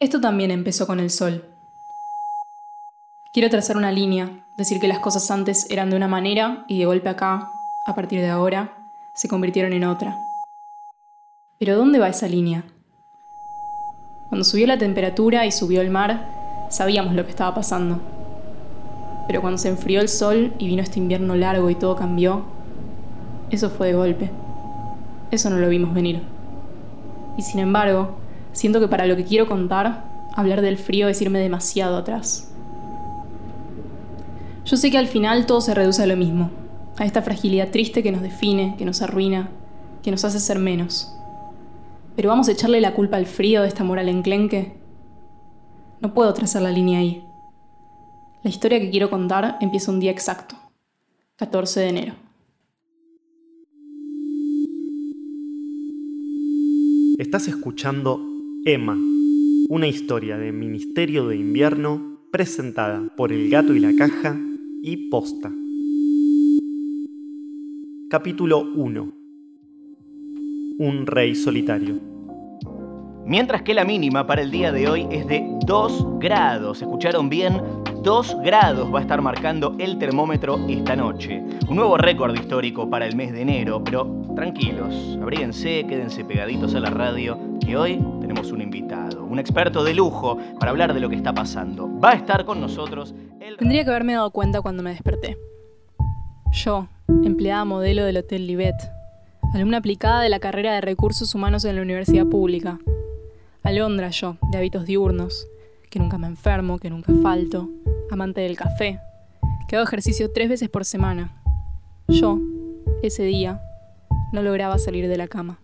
Esto también empezó con el sol. Quiero trazar una línea, decir que las cosas antes eran de una manera y de golpe acá, a partir de ahora, se convirtieron en otra. Pero ¿dónde va esa línea? Cuando subió la temperatura y subió el mar, sabíamos lo que estaba pasando. Pero cuando se enfrió el sol y vino este invierno largo y todo cambió, eso fue de golpe. Eso no lo vimos venir. Y sin embargo, siento que para lo que quiero contar, hablar del frío es irme demasiado atrás. Yo sé que al final todo se reduce a lo mismo, a esta fragilidad triste que nos define, que nos arruina, que nos hace ser menos. Pero vamos a echarle la culpa al frío de esta moral enclenque. No puedo trazar la línea ahí. La historia que quiero contar empieza un día exacto, 14 de enero. Estás escuchando Emma, una historia de Ministerio de Invierno presentada por El Gato y la Caja y Posta. Capítulo 1 Un rey solitario. Mientras que la mínima para el día de hoy es de 2 grados. ¿Escucharon bien? 2 grados va a estar marcando el termómetro esta noche. Un nuevo récord histórico para el mes de enero, pero tranquilos, abríguense, quédense pegaditos a la radio, que hoy tenemos un invitado, un experto de lujo para hablar de lo que está pasando. Va a estar con nosotros el... Tendría que haberme dado cuenta cuando me desperté. Yo, empleada modelo del Hotel Libet, alumna aplicada de la carrera de Recursos Humanos en la Universidad Pública. Alondra yo, de hábitos diurnos, que nunca me enfermo, que nunca falto, amante del café, que hago ejercicio tres veces por semana. Yo, ese día, no lograba salir de la cama.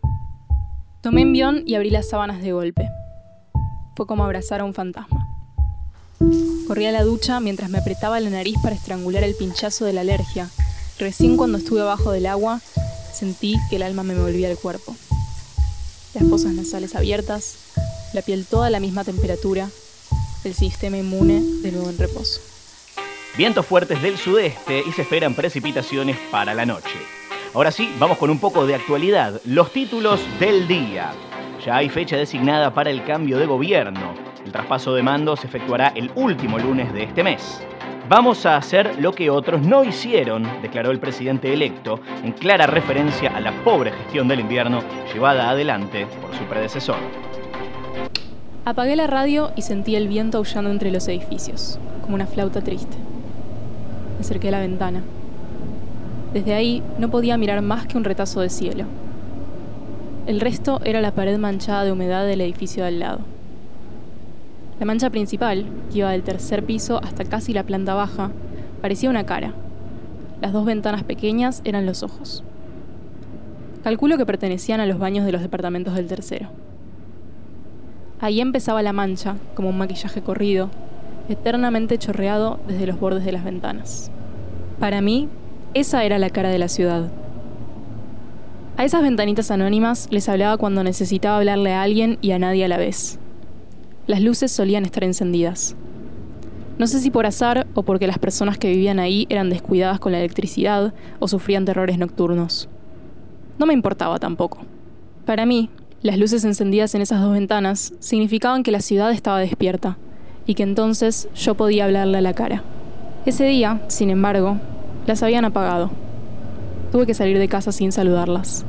Tomé envión y abrí las sábanas de golpe. Fue como abrazar a un fantasma. Corrí a la ducha mientras me apretaba la nariz para estrangular el pinchazo de la alergia. Recién cuando estuve abajo del agua, sentí que el alma me volvía al cuerpo. Las fosas nasales abiertas, la piel toda a la misma temperatura, el sistema inmune de nuevo en reposo. Vientos fuertes del sudeste y se esperan precipitaciones para la noche. Ahora sí, vamos con un poco de actualidad. Los títulos del día. Ya hay fecha designada para el cambio de gobierno. El traspaso de mando se efectuará el último lunes de este mes. Vamos a hacer lo que otros no hicieron, declaró el presidente electo, en clara referencia a la pobre gestión del invierno llevada adelante por su predecesor. Apagué la radio y sentí el viento aullando entre los edificios, como una flauta triste. Me acerqué a la ventana. Desde ahí no podía mirar más que un retazo de cielo. El resto era la pared manchada de humedad del edificio de al lado. La mancha principal, que iba del tercer piso hasta casi la planta baja, parecía una cara. Las dos ventanas pequeñas eran los ojos. Calculo que pertenecían a los baños de los departamentos del tercero. Ahí empezaba la mancha, como un maquillaje corrido, eternamente chorreado desde los bordes de las ventanas. Para mí, esa era la cara de la ciudad. A esas ventanitas anónimas les hablaba cuando necesitaba hablarle a alguien y a nadie a la vez. Las luces solían estar encendidas. No sé si por azar o porque las personas que vivían ahí eran descuidadas con la electricidad o sufrían terrores nocturnos. No me importaba tampoco. Para mí, las luces encendidas en esas dos ventanas significaban que la ciudad estaba despierta y que entonces yo podía hablarle a la cara. Ese día, sin embargo, las habían apagado. Tuve que salir de casa sin saludarlas.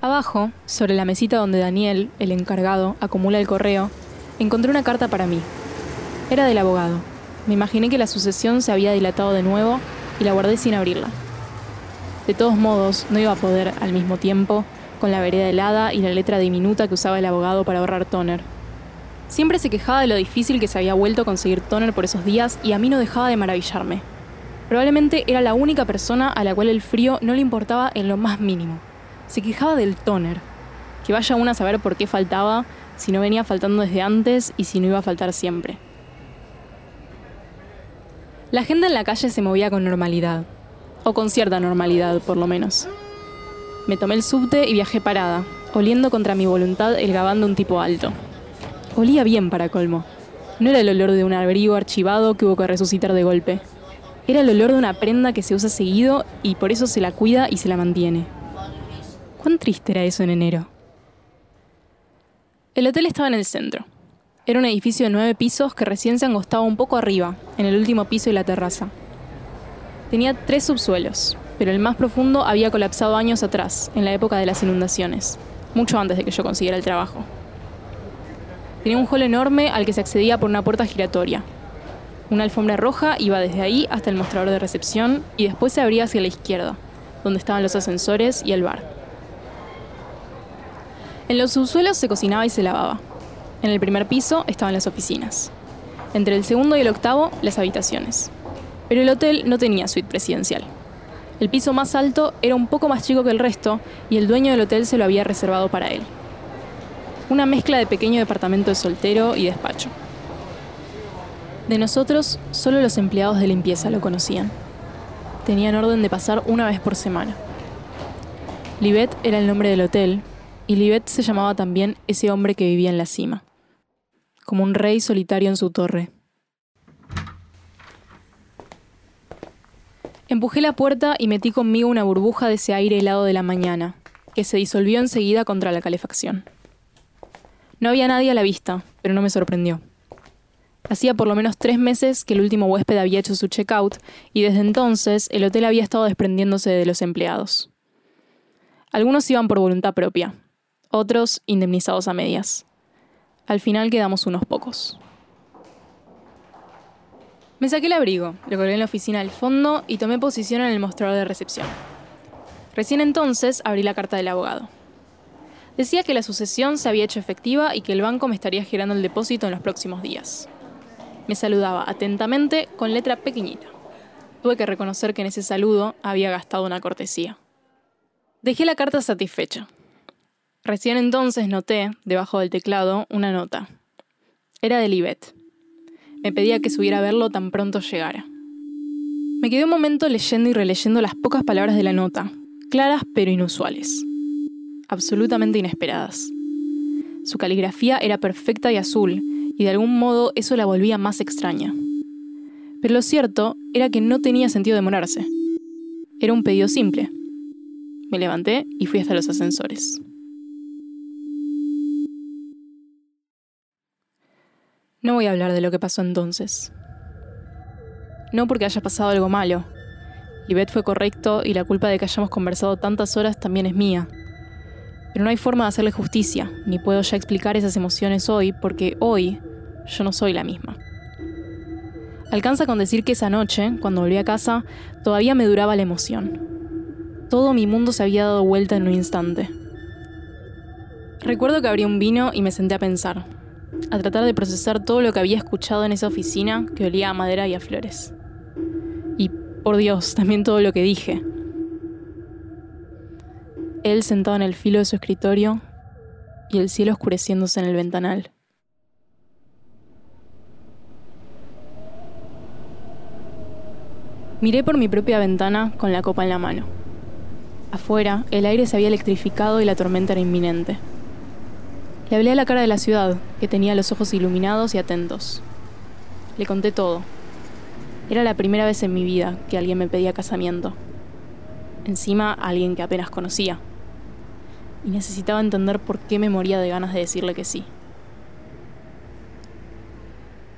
Abajo, sobre la mesita donde Daniel, el encargado, acumula el correo, encontré una carta para mí. Era del abogado. Me imaginé que la sucesión se había dilatado de nuevo y la guardé sin abrirla. De todos modos, no iba a poder, al mismo tiempo, con la vereda helada y la letra diminuta que usaba el abogado para ahorrar toner. Siempre se quejaba de lo difícil que se había vuelto conseguir toner por esos días y a mí no dejaba de maravillarme. Probablemente era la única persona a la cual el frío no le importaba en lo más mínimo. Se quejaba del toner. Que vaya una a saber por qué faltaba, si no venía faltando desde antes y si no iba a faltar siempre. La gente en la calle se movía con normalidad, o con cierta normalidad por lo menos. Me tomé el subte y viajé parada, oliendo contra mi voluntad el gabán de un tipo alto. Olía bien para colmo. No era el olor de un abrigo archivado que hubo que resucitar de golpe. Era el olor de una prenda que se usa seguido y por eso se la cuida y se la mantiene. ¿Cuán triste era eso en enero? El hotel estaba en el centro. Era un edificio de nueve pisos que recién se angostaba un poco arriba, en el último piso y la terraza. Tenía tres subsuelos, pero el más profundo había colapsado años atrás, en la época de las inundaciones, mucho antes de que yo consiguiera el trabajo. Tenía un hall enorme al que se accedía por una puerta giratoria. Una alfombra roja iba desde ahí hasta el mostrador de recepción y después se abría hacia la izquierda, donde estaban los ascensores y el bar. En los subsuelos se cocinaba y se lavaba. En el primer piso estaban las oficinas. Entre el segundo y el octavo, las habitaciones. Pero el hotel no tenía suite presidencial. El piso más alto era un poco más chico que el resto y el dueño del hotel se lo había reservado para él. Una mezcla de pequeño departamento de soltero y despacho. De nosotros, solo los empleados de limpieza lo conocían. Tenían orden de pasar una vez por semana. Libet era el nombre del hotel, y Libet se llamaba también ese hombre que vivía en la cima, como un rey solitario en su torre. Empujé la puerta y metí conmigo una burbuja de ese aire helado de la mañana, que se disolvió enseguida contra la calefacción. No había nadie a la vista, pero no me sorprendió. Hacía por lo menos tres meses que el último huésped había hecho su checkout y desde entonces el hotel había estado desprendiéndose de los empleados. Algunos iban por voluntad propia, otros indemnizados a medias. Al final quedamos unos pocos. Me saqué el abrigo, lo colgué en la oficina del fondo y tomé posición en el mostrador de recepción. Recién entonces abrí la carta del abogado. Decía que la sucesión se había hecho efectiva y que el banco me estaría girando el depósito en los próximos días. Me saludaba atentamente con letra pequeñita. Tuve que reconocer que en ese saludo había gastado una cortesía. Dejé la carta satisfecha. Recién entonces noté, debajo del teclado, una nota. Era de Libet. Me pedía que subiera a verlo tan pronto llegara. Me quedé un momento leyendo y releyendo las pocas palabras de la nota, claras pero inusuales. Absolutamente inesperadas. Su caligrafía era perfecta y azul, y de algún modo eso la volvía más extraña. Pero lo cierto era que no tenía sentido demorarse. Era un pedido simple. Me levanté y fui hasta los ascensores. No voy a hablar de lo que pasó entonces. No porque haya pasado algo malo. Libet fue correcto y la culpa de que hayamos conversado tantas horas también es mía. Pero no hay forma de hacerle justicia, ni puedo ya explicar esas emociones hoy, porque hoy yo no soy la misma. Alcanza con decir que esa noche, cuando volví a casa, todavía me duraba la emoción. Todo mi mundo se había dado vuelta en un instante. Recuerdo que abrí un vino y me senté a pensar, a tratar de procesar todo lo que había escuchado en esa oficina que olía a madera y a flores. Y, por Dios, también todo lo que dije. Él sentado en el filo de su escritorio y el cielo oscureciéndose en el ventanal. Miré por mi propia ventana con la copa en la mano. Afuera, el aire se había electrificado y la tormenta era inminente. Le hablé a la cara de la ciudad, que tenía los ojos iluminados y atentos. Le conté todo. Era la primera vez en mi vida que alguien me pedía casamiento. Encima, alguien que apenas conocía. Y necesitaba entender por qué me moría de ganas de decirle que sí.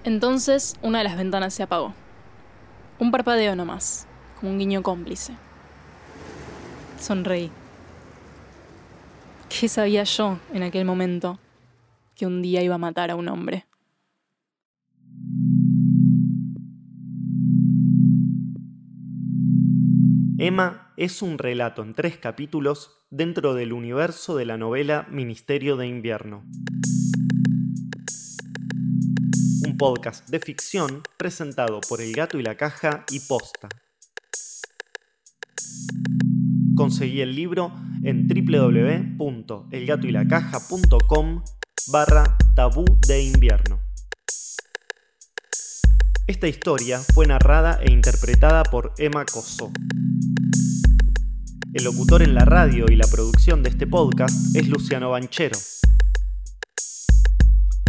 Entonces, una de las ventanas se apagó. Un parpadeo nomás, como un guiño cómplice. Sonreí. ¿Qué sabía yo en aquel momento que un día iba a matar a un hombre? Emma es un relato en tres capítulos dentro del universo de la novela Ministerio de Invierno. Un podcast de ficción presentado por El Gato y la Caja y Posta. Conseguí el libro en www.elgatoylacaja.com barra tabú de invierno. Esta historia fue narrada e interpretada por Emma Coso. El locutor en la radio y la producción de este podcast es Luciano Banchero.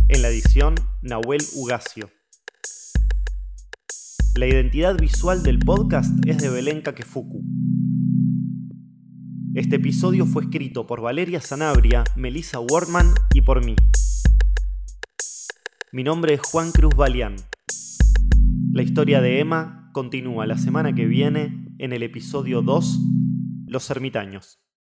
En la edición, Nahuel Ugacio. La identidad visual del podcast es de Belén Kakefuku. Este episodio fue escrito por Valeria Sanabria, Melissa Wortman y por mí. Mi nombre es Juan Cruz Balián. La historia de Emma continúa la semana que viene en el episodio 2, Los ermitaños.